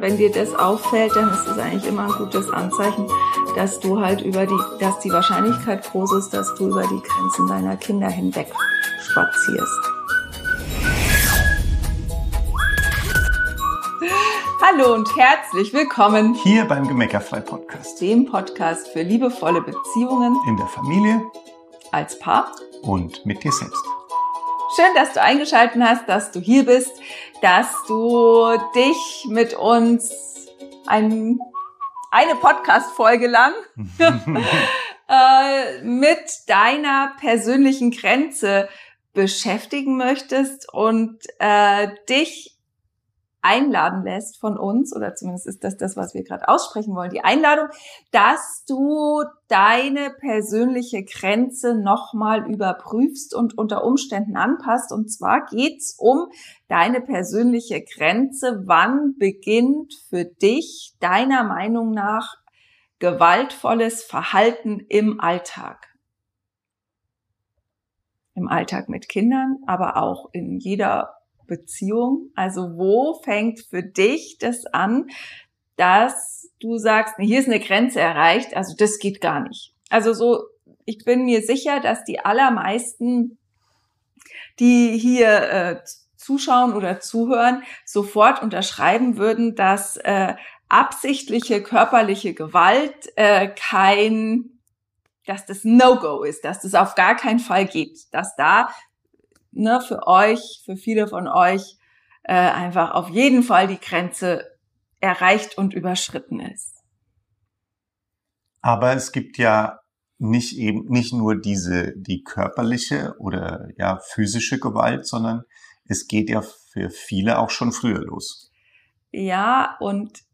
Wenn dir das auffällt, dann ist es eigentlich immer ein gutes Anzeichen, dass du halt über die, dass die Wahrscheinlichkeit groß ist, dass du über die Grenzen deiner Kinder hinweg spazierst. Hallo und herzlich willkommen hier beim Gemeckerfrei Podcast, dem Podcast für liebevolle Beziehungen in der Familie, als Paar und mit dir selbst. Schön, dass du eingeschaltet hast, dass du hier bist, dass du dich mit uns ein, eine Podcast-Folge lang äh, mit deiner persönlichen Grenze beschäftigen möchtest und äh, dich einladen lässt von uns, oder zumindest ist das das, was wir gerade aussprechen wollen, die Einladung, dass du deine persönliche Grenze nochmal überprüfst und unter Umständen anpasst. Und zwar geht's um deine persönliche Grenze. Wann beginnt für dich deiner Meinung nach gewaltvolles Verhalten im Alltag? Im Alltag mit Kindern, aber auch in jeder Beziehung? Also wo fängt für dich das an, dass du sagst, hier ist eine Grenze erreicht, also das geht gar nicht. Also so, ich bin mir sicher, dass die allermeisten, die hier äh, zuschauen oder zuhören, sofort unterschreiben würden, dass äh, absichtliche körperliche Gewalt äh, kein dass das No-Go ist, dass das auf gar keinen Fall geht, dass da ne, für euch, für viele von euch äh, einfach auf jeden Fall die Grenze erreicht und überschritten ist. Aber es gibt ja nicht eben nicht nur diese die körperliche oder ja physische Gewalt, sondern es geht ja für viele auch schon früher los. Ja, und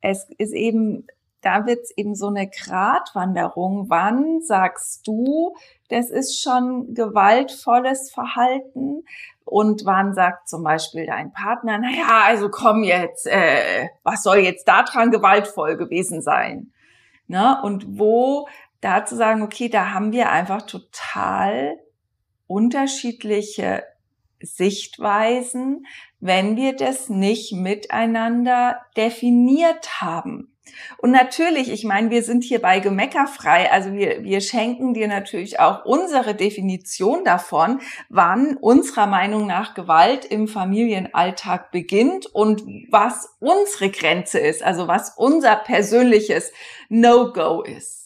es ist eben da wird's eben so eine Gratwanderung. Wann sagst du, das ist schon gewaltvolles Verhalten? Und wann sagt zum Beispiel dein Partner, na ja, also komm jetzt, äh, was soll jetzt daran gewaltvoll gewesen sein? Ne? Und wo da zu sagen, okay, da haben wir einfach total unterschiedliche Sichtweisen, wenn wir das nicht miteinander definiert haben. Und natürlich, ich meine, wir sind hier bei Gemeckerfrei, also wir, wir schenken dir natürlich auch unsere Definition davon, wann unserer Meinung nach Gewalt im Familienalltag beginnt und was unsere Grenze ist, also was unser persönliches No-Go ist.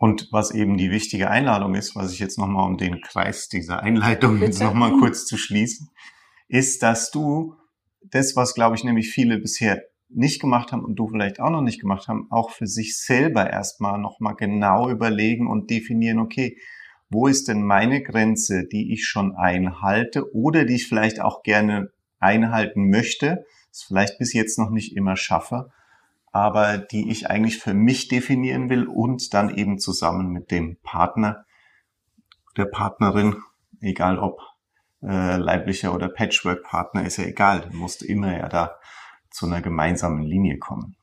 Und was eben die wichtige Einladung ist, was ich jetzt nochmal um den Kreis dieser Einleitung Bitte? jetzt nochmal kurz zu schließen, ist, dass du das, was, glaube ich, nämlich viele bisher nicht gemacht haben und du vielleicht auch noch nicht gemacht haben, auch für sich selber erstmal nochmal genau überlegen und definieren, okay, wo ist denn meine Grenze, die ich schon einhalte oder die ich vielleicht auch gerne einhalten möchte, das vielleicht bis jetzt noch nicht immer schaffe, aber die ich eigentlich für mich definieren will und dann eben zusammen mit dem Partner, der Partnerin, egal ob äh, leiblicher oder Patchwork-Partner, ist ja egal. Du musst immer ja da zu einer gemeinsamen Linie kommen.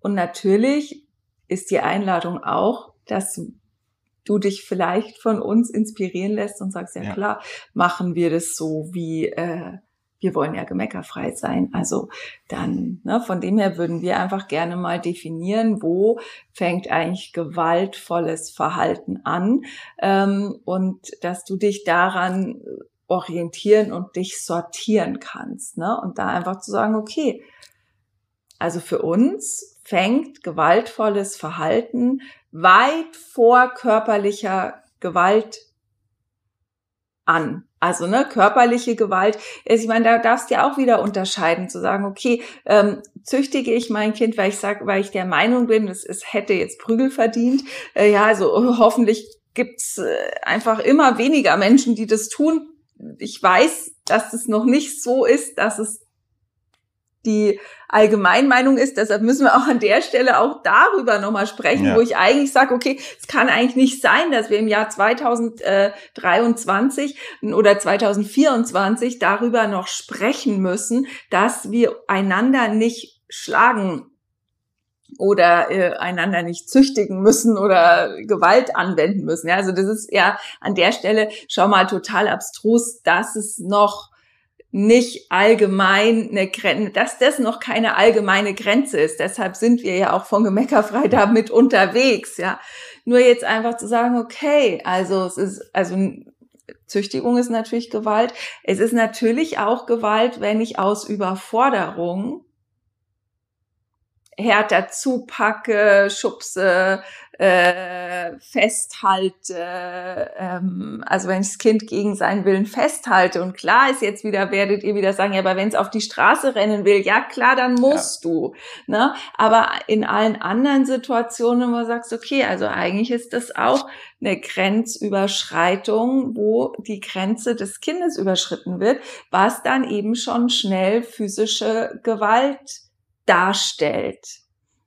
Und natürlich ist die Einladung auch, dass du dich vielleicht von uns inspirieren lässt und sagst, ja, ja. klar, machen wir das so, wie äh, wir wollen ja gemeckerfrei sein. Also dann, ne, von dem her würden wir einfach gerne mal definieren, wo fängt eigentlich gewaltvolles Verhalten an ähm, und dass du dich daran orientieren und dich sortieren kannst. Ne? Und da einfach zu sagen, okay, also für uns fängt gewaltvolles Verhalten weit vor körperlicher Gewalt an. Also ne, körperliche Gewalt. Ich meine, da darfst du ja auch wieder unterscheiden, zu sagen, okay, ähm, züchtige ich mein Kind, weil ich sag, weil ich der Meinung bin, es, es hätte jetzt Prügel verdient. Äh, ja, also hoffentlich gibt's äh, einfach immer weniger Menschen, die das tun. Ich weiß, dass es noch nicht so ist, dass es die Allgemeinmeinung ist. Deshalb müssen wir auch an der Stelle auch darüber nochmal sprechen, ja. wo ich eigentlich sage, okay, es kann eigentlich nicht sein, dass wir im Jahr 2023 oder 2024 darüber noch sprechen müssen, dass wir einander nicht schlagen oder äh, einander nicht züchtigen müssen oder Gewalt anwenden müssen. Ja, also das ist ja an der Stelle schon mal total abstrus, dass es noch nicht allgemein eine Grenze, dass das noch keine allgemeine Grenze ist. Deshalb sind wir ja auch von Gemeckerfrei damit unterwegs, ja. Nur jetzt einfach zu sagen, okay, also es ist, also Züchtigung ist natürlich Gewalt. Es ist natürlich auch Gewalt, wenn ich aus Überforderung härter zupacke, schubse, äh, festhalte, ähm, also wenn ich das Kind gegen seinen Willen festhalte und klar ist jetzt wieder, werdet ihr wieder sagen, ja, aber wenn es auf die Straße rennen will, ja klar, dann musst ja. du. Ne? Aber in allen anderen Situationen, wo du sagst, okay, also eigentlich ist das auch eine Grenzüberschreitung, wo die Grenze des Kindes überschritten wird, was dann eben schon schnell physische Gewalt darstellt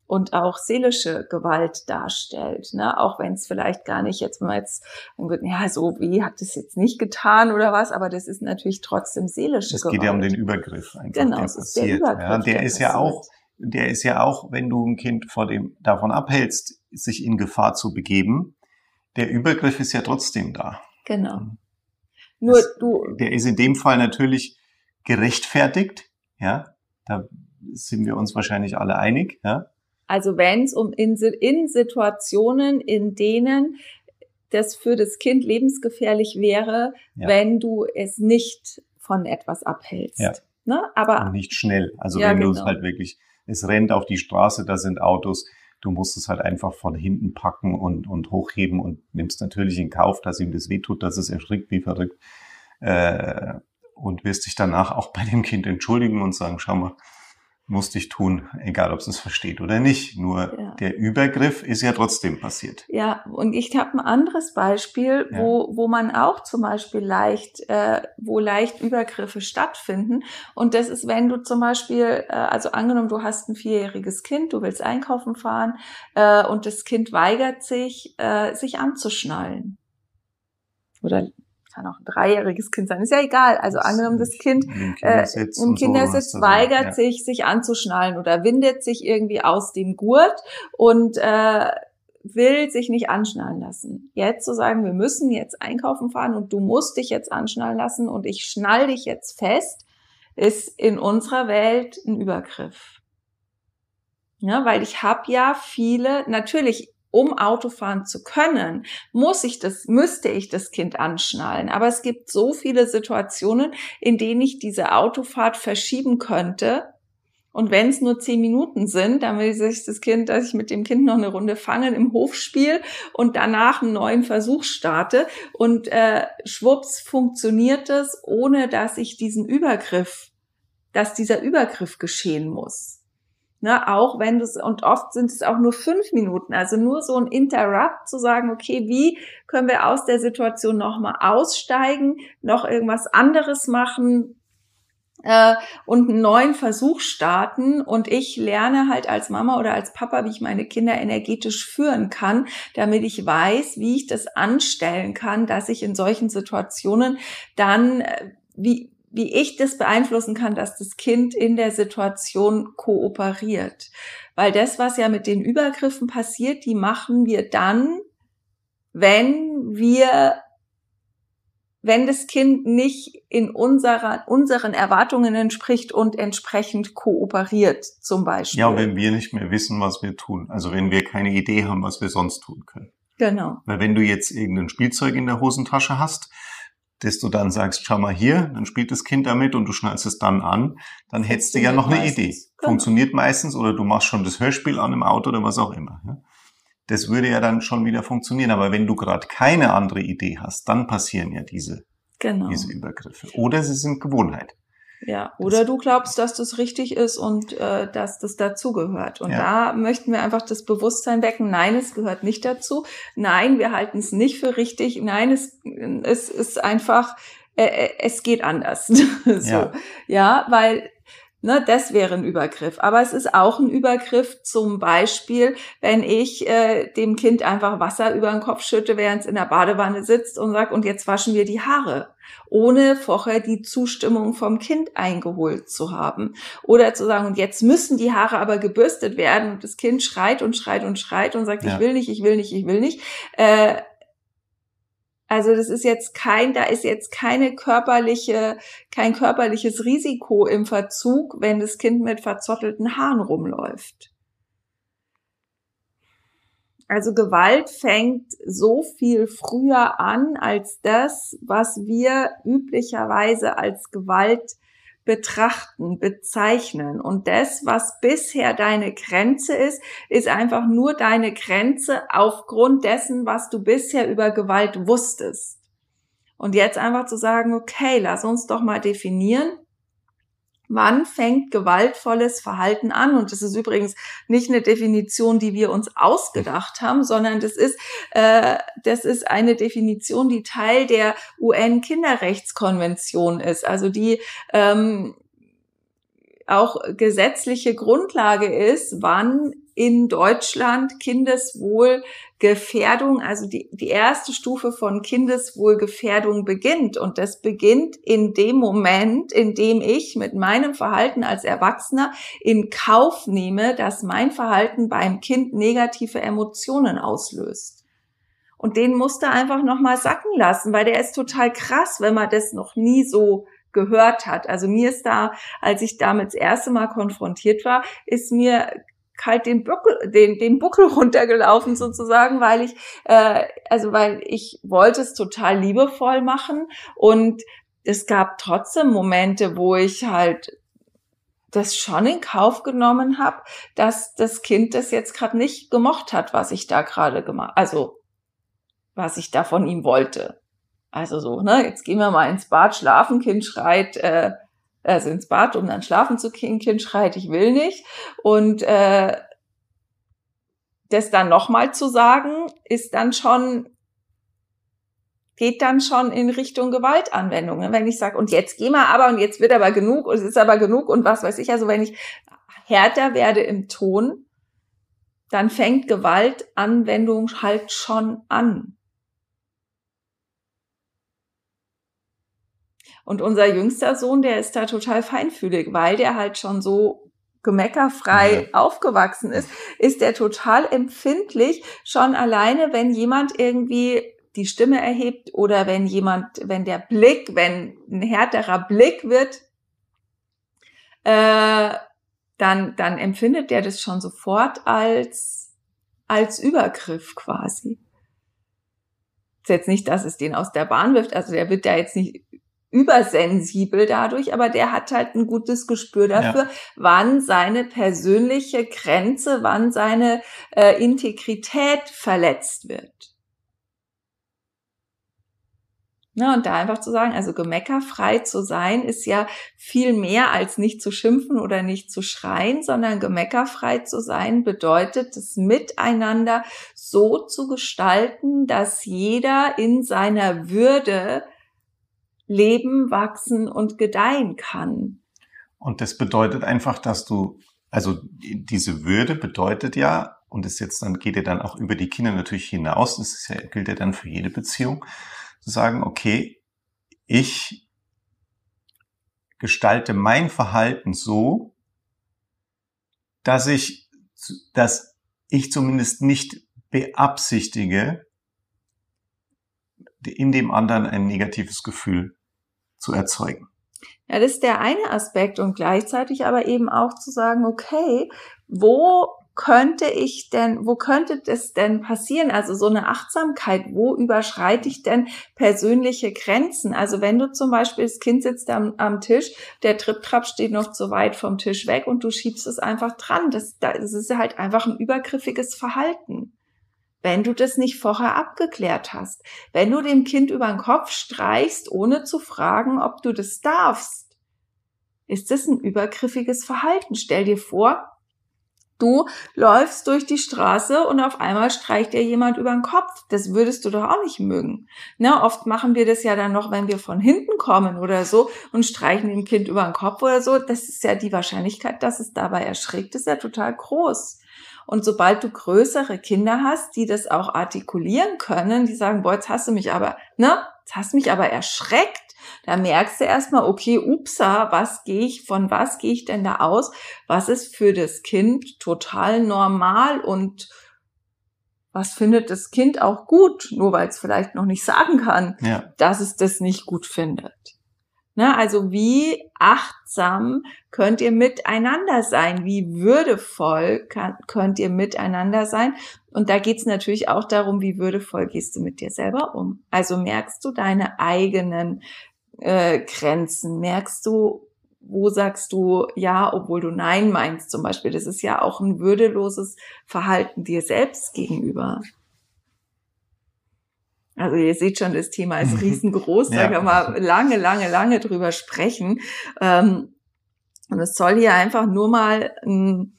und auch seelische Gewalt darstellt, ne? auch wenn es vielleicht gar nicht jetzt mal jetzt, ja, so wie hat es jetzt nicht getan oder was, aber das ist natürlich trotzdem seelische es Gewalt. Es geht ja um den Übergriff einfach, genau, der es passiert. Ist der, Übergriff, ja, der, der ist ja auch, der ist ja auch, wenn du ein Kind vor dem davon abhältst, sich in Gefahr zu begeben, der Übergriff ist ja trotzdem da. Genau. Nur das, du. Der ist in dem Fall natürlich gerechtfertigt, ja. Da sind wir uns wahrscheinlich alle einig, ja. Also wenn es um in, in Situationen, in denen das für das Kind lebensgefährlich wäre, ja. wenn du es nicht von etwas abhältst. Ja. Ne? Aber Und nicht schnell. Also ja, wenn genau. du es halt wirklich, es rennt auf die Straße, da sind Autos, du musst es halt einfach von hinten packen und, und hochheben und nimmst natürlich in Kauf, dass ihm das wehtut, dass es erschrickt wie verrückt. Äh, und wirst dich danach auch bei dem Kind entschuldigen und sagen, schau mal, musste ich tun, egal ob es es versteht oder nicht. Nur ja. der Übergriff ist ja trotzdem passiert. Ja, und ich habe ein anderes Beispiel, ja. wo, wo man auch zum Beispiel leicht, äh, wo leicht Übergriffe stattfinden. Und das ist, wenn du zum Beispiel, äh, also angenommen, du hast ein vierjähriges Kind, du willst einkaufen fahren äh, und das Kind weigert sich, äh, sich anzuschnallen. Oder kann auch ein dreijähriges Kind sein, ist ja egal. Also angenommen, das Kind äh, im Kindersitz so, weigert ja. sich, sich anzuschnallen oder windet sich irgendwie aus dem Gurt und äh, will sich nicht anschnallen lassen. Jetzt zu sagen, wir müssen jetzt einkaufen fahren und du musst dich jetzt anschnallen lassen und ich schnall dich jetzt fest, ist in unserer Welt ein Übergriff. Ja, weil ich habe ja viele, natürlich um Auto fahren zu können, muss ich das, müsste ich das Kind anschnallen. Aber es gibt so viele Situationen, in denen ich diese Autofahrt verschieben könnte. Und wenn es nur zehn Minuten sind, dann will sich das Kind, dass ich mit dem Kind noch eine Runde fangen im Hofspiel und danach einen neuen Versuch starte. Und äh, schwupps funktioniert es, ohne dass ich diesen Übergriff, dass dieser Übergriff geschehen muss. Ne, auch wenn das, und oft sind es auch nur fünf Minuten, also nur so ein Interrupt zu sagen, okay, wie können wir aus der Situation nochmal aussteigen, noch irgendwas anderes machen äh, und einen neuen Versuch starten. Und ich lerne halt als Mama oder als Papa, wie ich meine Kinder energetisch führen kann, damit ich weiß, wie ich das anstellen kann, dass ich in solchen Situationen dann, äh, wie, wie ich das beeinflussen kann, dass das Kind in der Situation kooperiert. Weil das, was ja mit den Übergriffen passiert, die machen wir dann, wenn wir, wenn das Kind nicht in unserer, unseren Erwartungen entspricht und entsprechend kooperiert, zum Beispiel. Ja, wenn wir nicht mehr wissen, was wir tun. Also wenn wir keine Idee haben, was wir sonst tun können. Genau. Weil wenn du jetzt irgendein Spielzeug in der Hosentasche hast, dass du dann sagst, schau mal hier, dann spielt das Kind damit und du schnallst es dann an, dann hättest du ja noch eine meistens. Idee. Genau. Funktioniert meistens oder du machst schon das Hörspiel an im Auto oder was auch immer. Das würde ja dann schon wieder funktionieren. Aber wenn du gerade keine andere Idee hast, dann passieren ja diese, genau. diese Übergriffe. Oder sie sind Gewohnheit. Ja, oder du glaubst, dass das richtig ist und äh, dass das dazugehört. Und ja. da möchten wir einfach das Bewusstsein wecken, nein, es gehört nicht dazu. Nein, wir halten es nicht für richtig. Nein, es, es ist einfach, äh, äh es geht anders. so. Ja. ja, weil Ne, das wäre ein Übergriff. Aber es ist auch ein Übergriff zum Beispiel, wenn ich äh, dem Kind einfach Wasser über den Kopf schütte, während es in der Badewanne sitzt und sage, und jetzt waschen wir die Haare, ohne vorher die Zustimmung vom Kind eingeholt zu haben. Oder zu sagen, und jetzt müssen die Haare aber gebürstet werden und das Kind schreit und schreit und schreit und sagt, ja. ich will nicht, ich will nicht, ich will nicht. Äh, Also das ist jetzt kein, da ist jetzt keine körperliche, kein körperliches Risiko im Verzug, wenn das Kind mit verzottelten Haaren rumläuft. Also Gewalt fängt so viel früher an als das, was wir üblicherweise als Gewalt betrachten, bezeichnen. Und das, was bisher deine Grenze ist, ist einfach nur deine Grenze aufgrund dessen, was du bisher über Gewalt wusstest. Und jetzt einfach zu sagen, okay, lass uns doch mal definieren, Wann fängt gewaltvolles Verhalten an? Und das ist übrigens nicht eine Definition, die wir uns ausgedacht haben, sondern das ist, äh, das ist eine Definition, die Teil der UN-Kinderrechtskonvention ist. Also die ähm, auch gesetzliche Grundlage ist, wann in Deutschland Kindeswohlgefährdung, also die, die erste Stufe von Kindeswohlgefährdung beginnt. Und das beginnt in dem Moment, in dem ich mit meinem Verhalten als Erwachsener in Kauf nehme, dass mein Verhalten beim Kind negative Emotionen auslöst. Und den musste einfach nochmal sacken lassen, weil der ist total krass, wenn man das noch nie so gehört hat. Also mir ist da, als ich damit das erste Mal konfrontiert war, ist mir kalt den Buckel, den, den Buckel runtergelaufen sozusagen, weil ich, äh, also weil ich wollte es total liebevoll machen und es gab trotzdem Momente, wo ich halt das schon in Kauf genommen habe, dass das Kind das jetzt gerade nicht gemocht hat, was ich da gerade gemacht, also was ich da von ihm wollte. Also so, ne, jetzt gehen wir mal ins Bad schlafen, Kind schreit, äh, also ins Bad, um dann schlafen zu gehen, Kind schreit, ich will nicht. Und äh, das dann nochmal zu sagen, ist dann schon, geht dann schon in Richtung Gewaltanwendung. Wenn ich sage, und jetzt geh mal aber, und jetzt wird aber genug, und es ist aber genug, und was weiß ich, also wenn ich härter werde im Ton, dann fängt Gewaltanwendung halt schon an. Und unser jüngster Sohn, der ist da total feinfühlig, weil der halt schon so gemeckerfrei ja. aufgewachsen ist, ist der total empfindlich, schon alleine, wenn jemand irgendwie die Stimme erhebt oder wenn jemand, wenn der Blick, wenn ein härterer Blick wird, äh, dann, dann empfindet der das schon sofort als, als Übergriff quasi. Ist jetzt nicht, dass es den aus der Bahn wirft, also der wird da jetzt nicht übersensibel dadurch, aber der hat halt ein gutes Gespür dafür, ja. wann seine persönliche Grenze, wann seine äh, Integrität verletzt wird. Ja, und da einfach zu sagen, also gemeckerfrei zu sein, ist ja viel mehr als nicht zu schimpfen oder nicht zu schreien, sondern gemeckerfrei zu sein bedeutet, das Miteinander so zu gestalten, dass jeder in seiner Würde leben, wachsen und gedeihen kann. Und das bedeutet einfach, dass du, also diese Würde bedeutet ja, und das jetzt dann geht ja dann auch über die Kinder natürlich hinaus, das ja, gilt ja dann für jede Beziehung, zu sagen, okay, ich gestalte mein Verhalten so, dass ich, dass ich zumindest nicht beabsichtige, in dem anderen ein negatives Gefühl zu erzeugen. Ja, das ist der eine Aspekt und gleichzeitig aber eben auch zu sagen, okay, wo könnte ich denn, wo könnte das denn passieren? Also so eine Achtsamkeit, wo überschreite ich denn persönliche Grenzen? Also wenn du zum Beispiel, das Kind sitzt am, am Tisch, der Triptrap steht noch zu weit vom Tisch weg und du schiebst es einfach dran. Das, das ist halt einfach ein übergriffiges Verhalten wenn du das nicht vorher abgeklärt hast. Wenn du dem Kind über den Kopf streichst, ohne zu fragen, ob du das darfst, ist das ein übergriffiges Verhalten. Stell dir vor, du läufst durch die Straße und auf einmal streicht dir jemand über den Kopf. Das würdest du doch auch nicht mögen. Ne, oft machen wir das ja dann noch, wenn wir von hinten kommen oder so und streichen dem Kind über den Kopf oder so. Das ist ja die Wahrscheinlichkeit, dass es dabei erschrickt, ist ja total groß. Und sobald du größere Kinder hast, die das auch artikulieren können, die sagen, boah, jetzt hast du mich aber, ne, jetzt hast du mich aber erschreckt, da merkst du erstmal, okay, upsa, was gehe ich, von was gehe ich denn da aus? Was ist für das Kind total normal und was findet das Kind auch gut, nur weil es vielleicht noch nicht sagen kann, ja. dass es das nicht gut findet. Ne, also wie achtsam könnt ihr miteinander sein? Wie würdevoll kann, könnt ihr miteinander sein? Und da geht's natürlich auch darum, wie würdevoll gehst du mit dir selber um? Also merkst du deine eigenen äh, Grenzen? Merkst du, wo sagst du ja, obwohl du nein meinst zum Beispiel? Das ist ja auch ein würdeloses Verhalten dir selbst gegenüber. Also ihr seht schon, das Thema ist mhm. riesengroß, ja. da kann man lange, lange, lange drüber sprechen. Ähm, und es soll hier einfach nur mal ein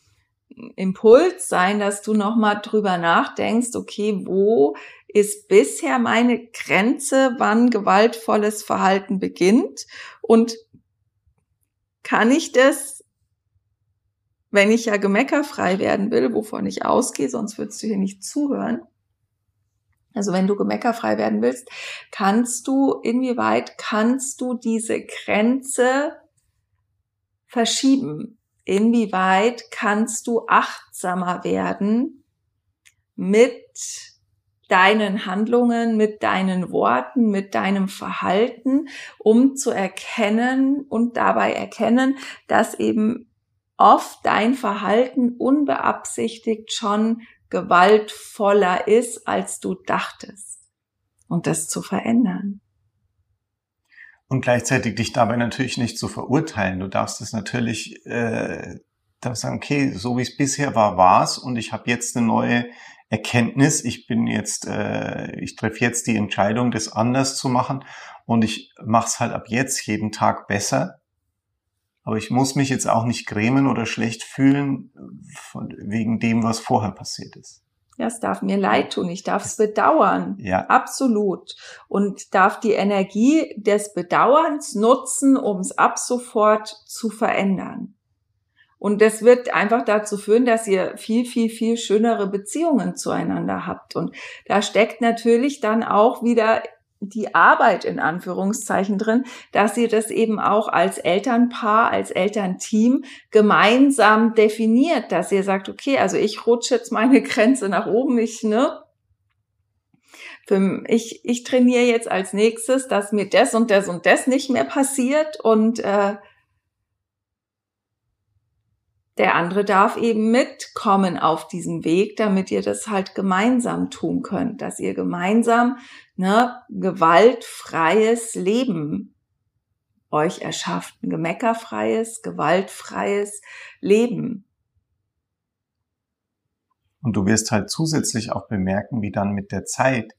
Impuls sein, dass du nochmal drüber nachdenkst, okay, wo ist bisher meine Grenze, wann gewaltvolles Verhalten beginnt und kann ich das, wenn ich ja gemeckerfrei werden will, wovon ich ausgehe, sonst würdest du hier nicht zuhören, also wenn du gemeckerfrei werden willst, kannst du, inwieweit kannst du diese Grenze verschieben? Inwieweit kannst du achtsamer werden mit deinen Handlungen, mit deinen Worten, mit deinem Verhalten, um zu erkennen und dabei erkennen, dass eben oft dein Verhalten unbeabsichtigt schon gewaltvoller ist, als du dachtest. Und das zu verändern. Und gleichzeitig dich dabei natürlich nicht zu verurteilen. Du darfst es natürlich äh, darfst sagen, okay, so wie es bisher war, war's und ich habe jetzt eine neue Erkenntnis. Ich bin jetzt, äh, ich treffe jetzt die Entscheidung, das anders zu machen und ich mache es halt ab jetzt jeden Tag besser aber ich muss mich jetzt auch nicht grämen oder schlecht fühlen von, wegen dem, was vorher passiert ist. Ja, es darf mir leid tun, ich darf es bedauern. Ja. Absolut. Und darf die Energie des Bedauerns nutzen, um es ab sofort zu verändern. Und das wird einfach dazu führen, dass ihr viel, viel, viel schönere Beziehungen zueinander habt. Und da steckt natürlich dann auch wieder die Arbeit in Anführungszeichen drin, dass ihr das eben auch als Elternpaar, als Elternteam gemeinsam definiert, dass ihr sagt, okay, also ich rutsche jetzt meine Grenze nach oben, ich, ne, ich, ich trainiere jetzt als nächstes, dass mir das und das und das nicht mehr passiert und äh, der andere darf eben mitkommen auf diesem Weg, damit ihr das halt gemeinsam tun könnt, dass ihr gemeinsam ne, gewaltfreies Leben euch erschafft, ein gemeckerfreies, gewaltfreies Leben. Und du wirst halt zusätzlich auch bemerken, wie dann mit der Zeit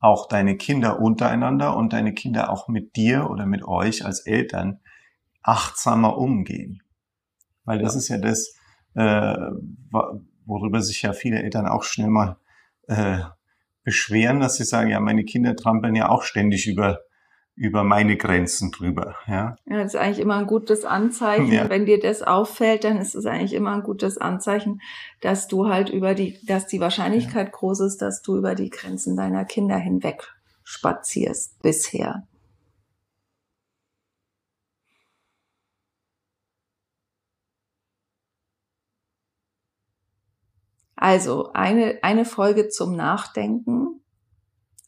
auch deine Kinder untereinander und deine Kinder auch mit dir oder mit euch als Eltern achtsamer umgehen. Weil das ist ja das, äh, worüber sich ja viele Eltern auch schnell mal äh, beschweren, dass sie sagen, ja, meine Kinder trampeln ja auch ständig über über meine Grenzen drüber. Ja, ja das ist eigentlich immer ein gutes Anzeichen. Ja. Wenn dir das auffällt, dann ist es eigentlich immer ein gutes Anzeichen, dass du halt über die, dass die Wahrscheinlichkeit ja. groß ist, dass du über die Grenzen deiner Kinder hinweg spazierst bisher. Also eine, eine Folge zum Nachdenken,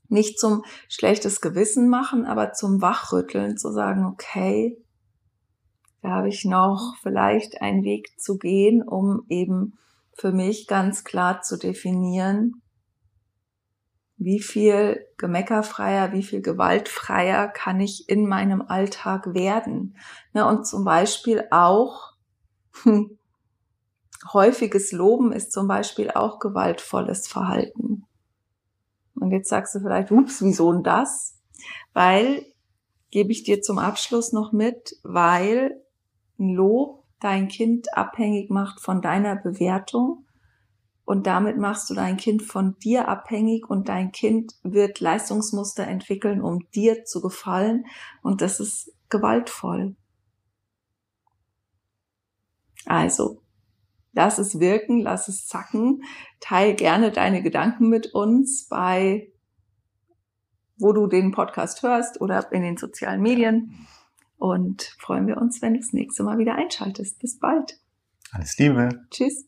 nicht zum schlechtes Gewissen machen, aber zum Wachrütteln, zu sagen, okay, da habe ich noch vielleicht einen Weg zu gehen, um eben für mich ganz klar zu definieren, wie viel gemeckerfreier, wie viel gewaltfreier kann ich in meinem Alltag werden. Ne, und zum Beispiel auch häufiges Loben ist zum Beispiel auch gewaltvolles Verhalten. Und jetzt sagst du vielleicht, ups, wieso denn das? Weil, gebe ich dir zum Abschluss noch mit, weil ein Lob dein Kind abhängig macht von deiner Bewertung und damit machst du dein Kind von dir abhängig und dein Kind wird Leistungsmuster entwickeln, um dir zu gefallen und das ist gewaltvoll. Also, Lass es wirken, lass es zacken. Teil gerne deine Gedanken mit uns bei, wo du den Podcast hörst oder in den sozialen Medien. Und freuen wir uns, wenn du das nächste Mal wieder einschaltest. Bis bald. Alles Liebe. Tschüss.